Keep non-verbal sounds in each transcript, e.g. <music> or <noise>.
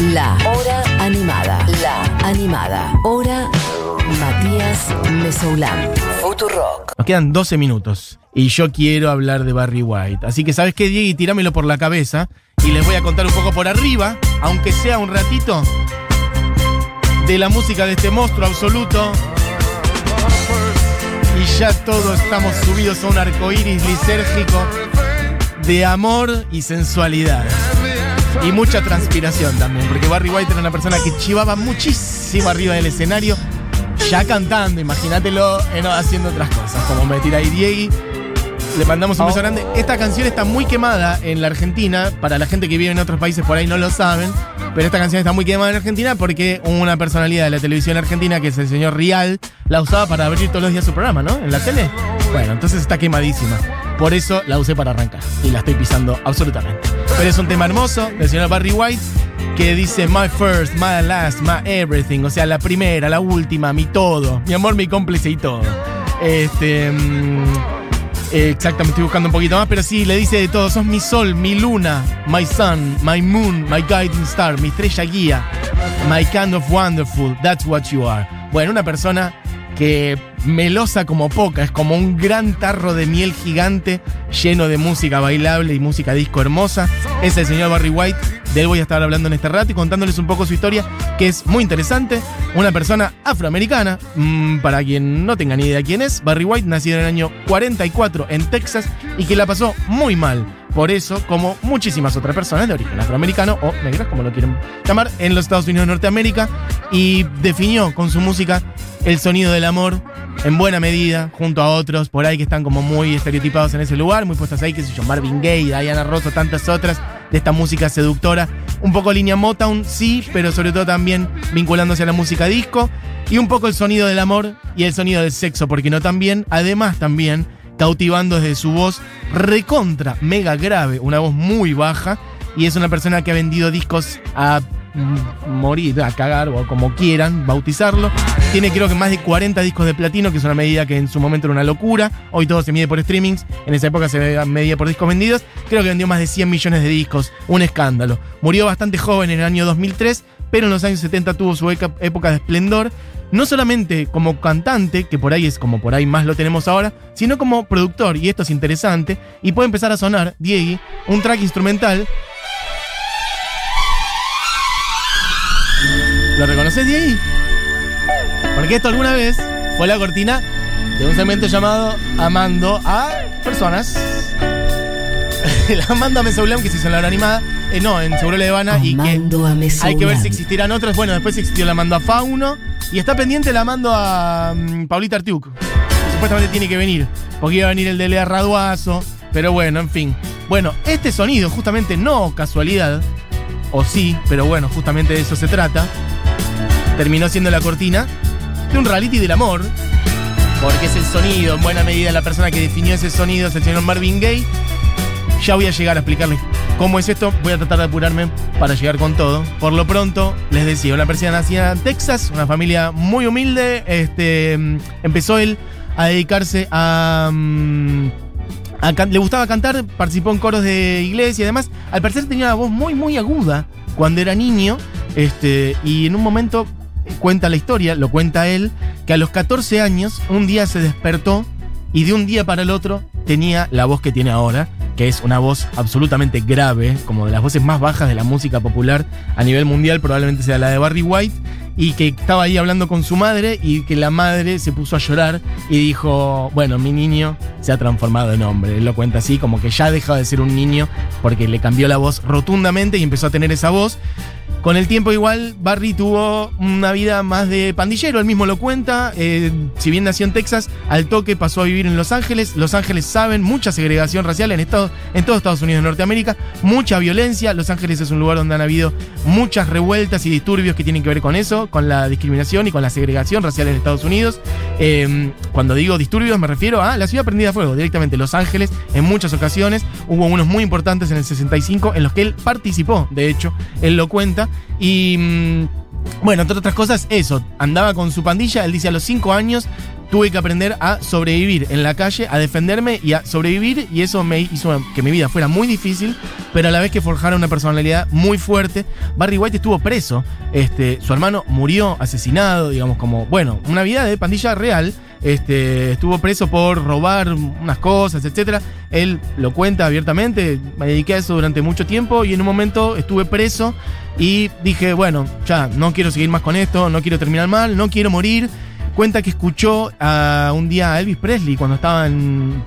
La Hora Animada. La Animada. Hora Matías Mesoulán. Futurock. Nos quedan 12 minutos y yo quiero hablar de Barry White. Así que, ¿sabes qué, Diego? Tirámelo por la cabeza y les voy a contar un poco por arriba, aunque sea un ratito, de la música de este monstruo absoluto. Y ya todos estamos subidos a un arco iris lisérgico de amor y sensualidad. Y mucha transpiración también, porque Barry White era una persona que chivaba muchísimo arriba del escenario, ya cantando, imagínatelo, eh, haciendo otras cosas, como me tira Diegui. Le mandamos un beso grande. Esta canción está muy quemada en la Argentina. Para la gente que vive en otros países por ahí no lo saben. Pero esta canción está muy quemada en Argentina porque una personalidad de la televisión argentina, que es el señor Rial, la usaba para abrir todos los días su programa, ¿no? En la tele. Bueno, entonces está quemadísima. Por eso la usé para arrancar. Y la estoy pisando absolutamente. Pero es un tema hermoso del señor Barry White que dice My first, my last, my everything. O sea, la primera, la última, mi todo. Mi amor, mi cómplice y todo. Este. mm, Exactamente, estoy buscando un poquito más, pero sí, le dice de todo, sos mi sol, mi luna, my sun, my moon, my guiding star, mi estrella guía, my kind of wonderful, that's what you are. Bueno, una persona que melosa como poca, es como un gran tarro de miel gigante lleno de música bailable y música disco hermosa. Es el señor Barry White, de él voy a estar hablando en este rato y contándoles un poco su historia, que es muy interesante. Una persona afroamericana, mm, para quien no tenga ni idea quién es, Barry White, nacido en el año 44 en Texas y que la pasó muy mal. Por eso, como muchísimas otras personas de origen afroamericano o negras, como lo quieren llamar, en los Estados Unidos de Norteamérica, y definió con su música el sonido del amor en buena medida, junto a otros por ahí que están como muy estereotipados en ese lugar, muy puestos ahí, que se yo, Marvin Gaye, Diana Ross tantas otras de esta música seductora. Un poco línea Motown, sí, pero sobre todo también vinculándose a la música disco. Y un poco el sonido del amor y el sonido del sexo, porque no también, además también, cautivando desde su voz recontra, mega grave, una voz muy baja. Y es una persona que ha vendido discos a mm, morir, a cagar o como quieran bautizarlo. Tiene creo que más de 40 discos de platino, que es una medida que en su momento era una locura. Hoy todo se mide por streamings. En esa época se medía por discos vendidos. Creo que vendió más de 100 millones de discos. Un escándalo. Murió bastante joven en el año 2003, pero en los años 70 tuvo su época de esplendor. No solamente como cantante, que por ahí es como por ahí más lo tenemos ahora, sino como productor. Y esto es interesante. Y puede empezar a sonar, Diegui, un track instrumental ¿Lo reconoces, Diego? Porque esto alguna vez fue la cortina de un segmento llamado Amando a Personas. <laughs> El Amando a Mesaulam que se hizo en la hora animada. eh, no, en Seguro La Habana y que Amando a hay que ver si existirán otros. Bueno, después existió la Amando a Fauno. Y está pendiente la Amando a mm, Paulita Artiuk. que supuestamente tiene que venir. Porque iba a venir el de Lea Raduazo. Pero bueno, en fin. Bueno, este sonido, justamente no casualidad. O sí, pero bueno, justamente de eso se trata terminó siendo la cortina de un reality del amor. Porque es el sonido, en buena medida la persona que definió ese sonido es el señor Marvin Gaye. Ya voy a llegar a explicarles cómo es esto. Voy a tratar de apurarme para llegar con todo. Por lo pronto, les decía, una persona nacida en Texas, una familia muy humilde. Este, empezó él a dedicarse a... mm, a le gustaba cantar, participó en coros de iglesia y demás. Al parecer tenía una voz muy, muy aguda cuando era niño. Este, y en un momento cuenta la historia, lo cuenta él, que a los 14 años un día se despertó y de un día para el otro tenía la voz que tiene ahora, que es una voz absolutamente grave, como de las voces más bajas de la música popular a nivel mundial, probablemente sea la de Barry White, y que estaba ahí hablando con su madre y que la madre se puso a llorar y dijo, bueno, mi niño se ha transformado en hombre. Él lo cuenta así, como que ya dejó de ser un niño porque le cambió la voz rotundamente y empezó a tener esa voz. Con el tiempo igual Barry tuvo una vida más de pandillero, él mismo lo cuenta, eh, si bien nació en Texas, al toque pasó a vivir en Los Ángeles, Los Ángeles saben, mucha segregación racial en, todos Estados Unidos de Norteamérica, mucha violencia, Los Ángeles es un lugar donde han habido muchas revueltas y disturbios que tienen que ver con eso, con la discriminación y con la segregación racial en Estados Unidos. Eh, cuando digo disturbios me refiero a la ciudad prendida a fuego, directamente Los Ángeles, en muchas ocasiones, hubo unos muy importantes en el 65 en los que él participó, de hecho, él lo cuenta, y... mm, bueno, entre otras cosas, eso. Andaba con su pandilla, él dice a los 5 años, tuve que aprender a sobrevivir en la calle, a defenderme y a sobrevivir y eso me hizo que mi vida fuera muy difícil, pero a la vez que forjara una personalidad muy fuerte. Barry White estuvo preso, este, su hermano murió asesinado, digamos como, bueno, una vida de pandilla real. Este, estuvo preso por robar unas cosas, etc. Él lo cuenta abiertamente, me dediqué a eso durante mucho tiempo y en un momento estuve preso y dije, bueno, ya, no quiero seguir más con esto, no quiero terminar mal, no quiero morir cuenta que escuchó a, un día a Elvis Presley cuando estaba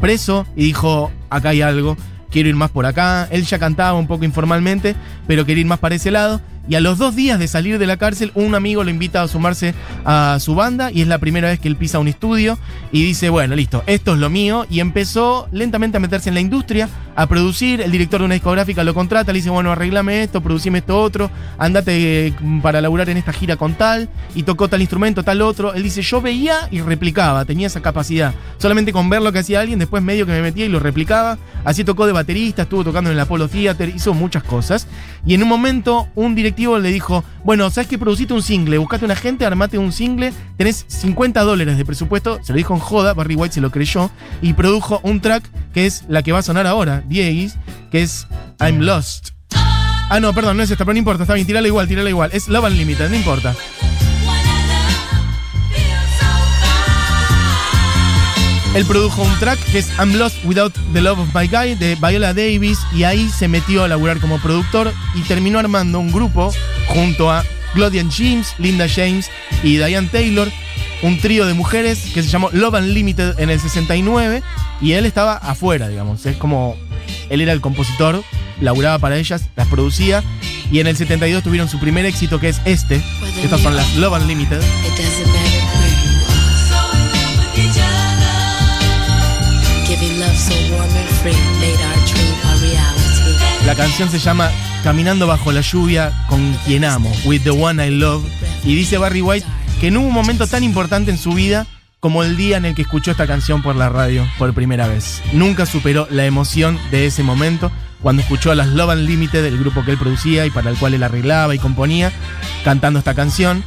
preso y dijo, acá hay algo, quiero ir más por acá. Él ya cantaba un poco informalmente, pero quería ir más para ese lado. Y a los dos días de salir de la cárcel, un amigo lo invita a sumarse a su banda y es la primera vez que él pisa un estudio y dice, bueno, listo, esto es lo mío. Y empezó lentamente a meterse en la industria, a producir. El director de una discográfica lo contrata, le dice, bueno, arreglame esto, producime esto otro, andate mm, para laburar en esta gira con tal. Y tocó tal instrumento, tal otro. Él dice, yo veía y replicaba, tenía esa capacidad. Solamente con ver lo que hacía alguien, después medio que me metía y lo replicaba. Así tocó de baterista, estuvo tocando en el Apollo Theater, hizo muchas cosas. Y en un momento, un director le dijo, bueno, ¿sabes que produciste un single? Buscate un agente, armate un single, tenés 50 dólares de presupuesto, se lo dijo en joda, Barry White se lo creyó, y produjo un track que es la que va a sonar ahora, Dieguis, que es I'm Lost. Ah, no, perdón, no es esta, pero no importa, está bien, tirala igual, tirala igual. Es Love Unlimited, no importa. Él produjo un track que es I'm Lost Without the Love of My Guy de Viola Davis y ahí se metió a laburar como productor y terminó armando un grupo junto a Claudia James, Linda James y Diane Taylor, un trío de mujeres que se llamó Love Unlimited en el 69 y él estaba afuera, digamos, es como él era el compositor, laburaba para ellas, las producía y en el 72 tuvieron su primer éxito que es este, estas son las Love Unlimited. La canción se llama Caminando bajo la lluvia con quien amo, With the One I Love. Y dice Barry White que no hubo un momento tan importante en su vida como el día en el que escuchó esta canción por la radio por primera vez. Nunca superó la emoción de ese momento cuando escuchó a las Love Unlimited, el grupo que él producía y para el cual él arreglaba y componía, cantando esta canción.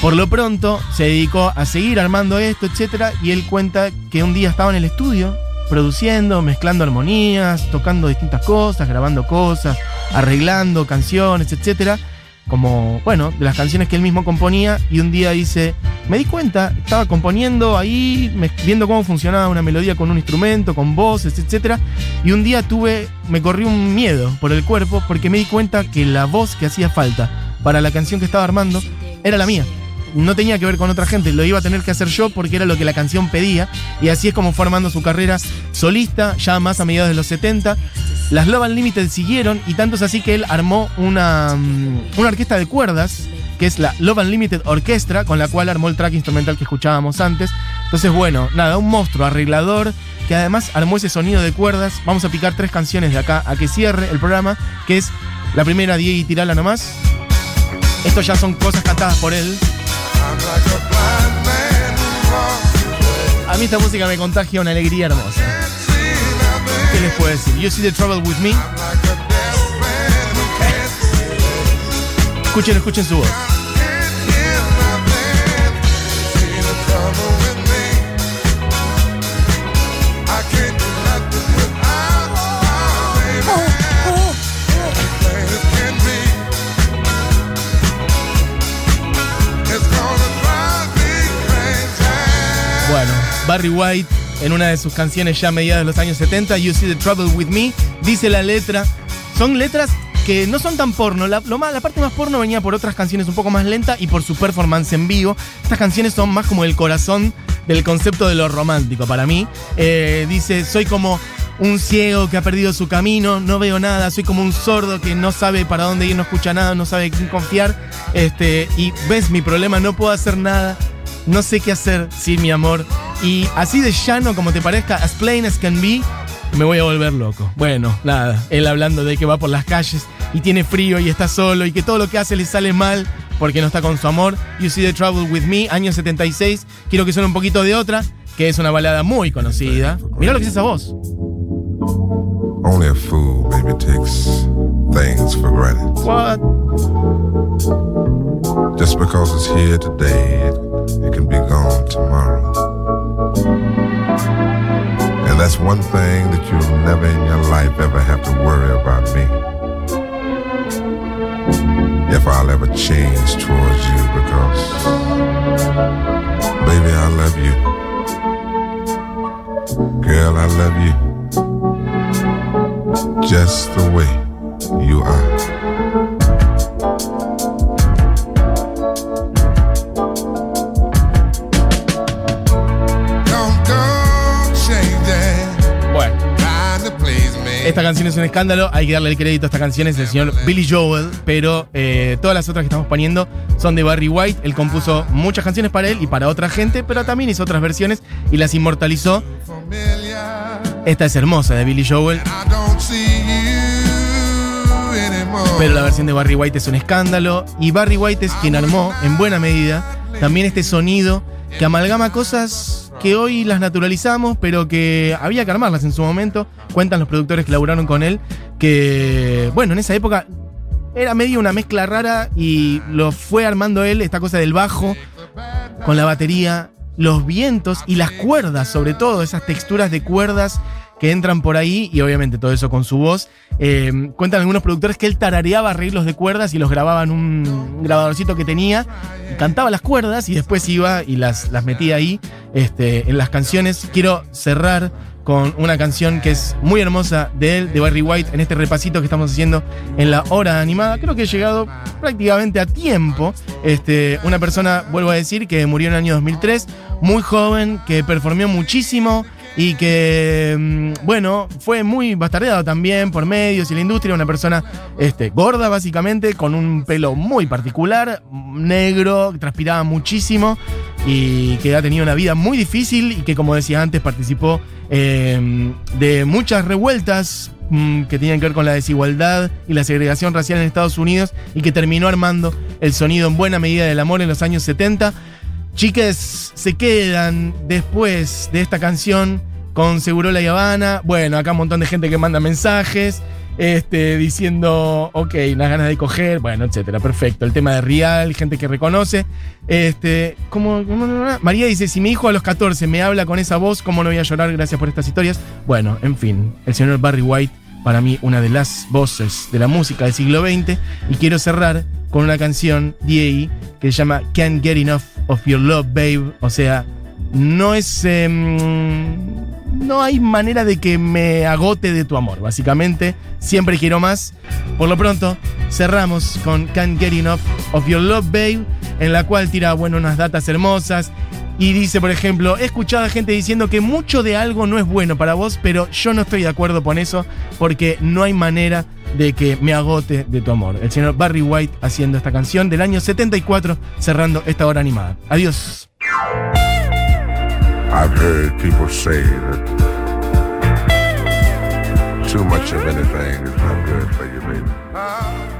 Por lo pronto se dedicó a seguir armando esto, etc. Y él cuenta que un día estaba en el estudio produciendo, mezclando armonías, tocando distintas cosas, grabando cosas, arreglando canciones, etcétera, como, bueno, de las canciones que él mismo componía y un día dice, me di cuenta, estaba componiendo ahí, viendo cómo funcionaba una melodía con un instrumento, con voces, etcétera, y un día tuve, me corrió un miedo por el cuerpo porque me di cuenta que la voz que hacía falta para la canción que estaba armando era la mía no tenía que ver con otra gente, lo iba a tener que hacer yo porque era lo que la canción pedía. Y así es como fue armando su carrera solista, ya más a mediados de los 70. Las Love Unlimited siguieron y tanto es así que él armó una, mm, una orquesta de cuerdas, que es la Love Unlimited Orchestra, con la cual armó el track instrumental que escuchábamos antes. Entonces, bueno, nada, un monstruo arreglador que además armó ese sonido de cuerdas. Vamos a picar tres canciones de acá a que cierre el programa, que es la primera, Diego y Tirala nomás. Estos ya son cosas cantadas por él. A mí esta música me contagia una alegría hermosa. ¿Qué les puedo decir? You see the trouble with me. Escuchen, escuchen su voz. Barry White en una de sus canciones ya mediadas de los años 70, You See the Trouble with Me, dice la letra. Son letras que no son tan porno. La, parte más porno venía por otras canciones un poco más lentas y por su performance en vivo. Estas canciones son más como el corazón del concepto de lo romántico para mí. Eh, dice, soy como un ciego que ha perdido su camino, no veo nada, soy como un sordo que no sabe para dónde ir, no escucha nada, no sabe quién confiar. Este, y ves mi problema, no puedo hacer nada, no sé qué hacer sin mi amor. Y así de llano como te parezca, as plain as can be, me voy a volver loco. Bueno, nada, él hablando de que va por las calles y tiene frío y está solo y que todo lo que hace le sale mal porque no está con su amor. You See the Trouble with Me, año 76. Quiero que suene un poquito de otra, que es una balada muy conocida. Mira lo que es esa voz. Only a fool maybe takes things for granted. What? Just because it's here today, can be gone tomorrow. And that's one thing that you'll never in your life ever have to worry about me. If I'll ever change towards you because, baby, I love you. Girl, I love you. Just the way you are. Esta canción es un escándalo. Hay que darle el crédito a esta canción, es del señor Billy Joel. Pero eh, todas las otras que estamos poniendo son de Barry White. Él compuso muchas canciones para él y para otra gente, pero también hizo otras versiones y las inmortalizó. Esta es hermosa de Billy Joel. Pero la versión de Barry White es un escándalo. Y Barry White es quien armó, en buena medida, también este sonido que amalgama cosas que hoy las naturalizamos, pero que había que armarlas en su momento. Cuentan los productores que laburaron con él, que, bueno, en esa época era medio una mezcla rara y lo fue armando él, esta cosa del bajo, con la batería, los vientos y las cuerdas, sobre todo, esas texturas de cuerdas que entran por ahí y obviamente todo eso con su voz. Eh, cuentan algunos productores que él tarareaba arreglos de cuerdas y los grababa en un grabadorcito que tenía, cantaba las cuerdas y después iba y las, las metía ahí este, en las canciones. Quiero cerrar con una canción que es muy hermosa de él, de Barry White, en este repasito que estamos haciendo en la hora animada. Creo que he llegado prácticamente a tiempo. Este, una persona, vuelvo a decir, que murió en el año 2003, muy joven, que performió muchísimo y que, mm, bueno, fue muy bastardeado también por medios y la industria. Una persona este, gorda, básicamente, con un pelo muy particular, negro, que transpiraba muchísimo y que ha tenido una vida muy difícil y que, como decía antes, participó eh, de muchas revueltas mm, que tenían que ver con la desigualdad y la segregación racial en Estados Unidos y que terminó armando el sonido en buena medida del amor en los años 70. Chiques se quedan después de esta canción con Segurola y Habana. Bueno, acá un montón de gente que manda mensajes. Este, diciendo, ok, unas ganas de coger, bueno, etcétera, perfecto. El tema de Real, gente que reconoce. Este, ¿cómo, cómo- María dice: Si mi hijo a los 14 me habla con esa voz, ¿cómo no voy a llorar? Gracias por estas historias. Bueno, en fin, el señor Barry White, para mí, una de las voces de la música del siglo XX. Y quiero cerrar con una canción, DAE, que se llama Can't Get Enough of Your Love, Babe. O sea, no es. em, no hay manera de que me agote de tu amor, básicamente. Siempre quiero más. Por lo pronto, cerramos con Can't Get Enough of Your Love, Babe, en la cual tira, bueno, unas datas hermosas. Y dice, por ejemplo, he escuchado a gente diciendo que mucho de algo no es bueno para vos, pero yo no estoy de acuerdo con eso porque no hay manera de que me agote de tu amor. El señor Barry White haciendo esta canción del año 74, cerrando esta hora animada. Adiós. I've heard people say that too much of anything is not good for you, baby.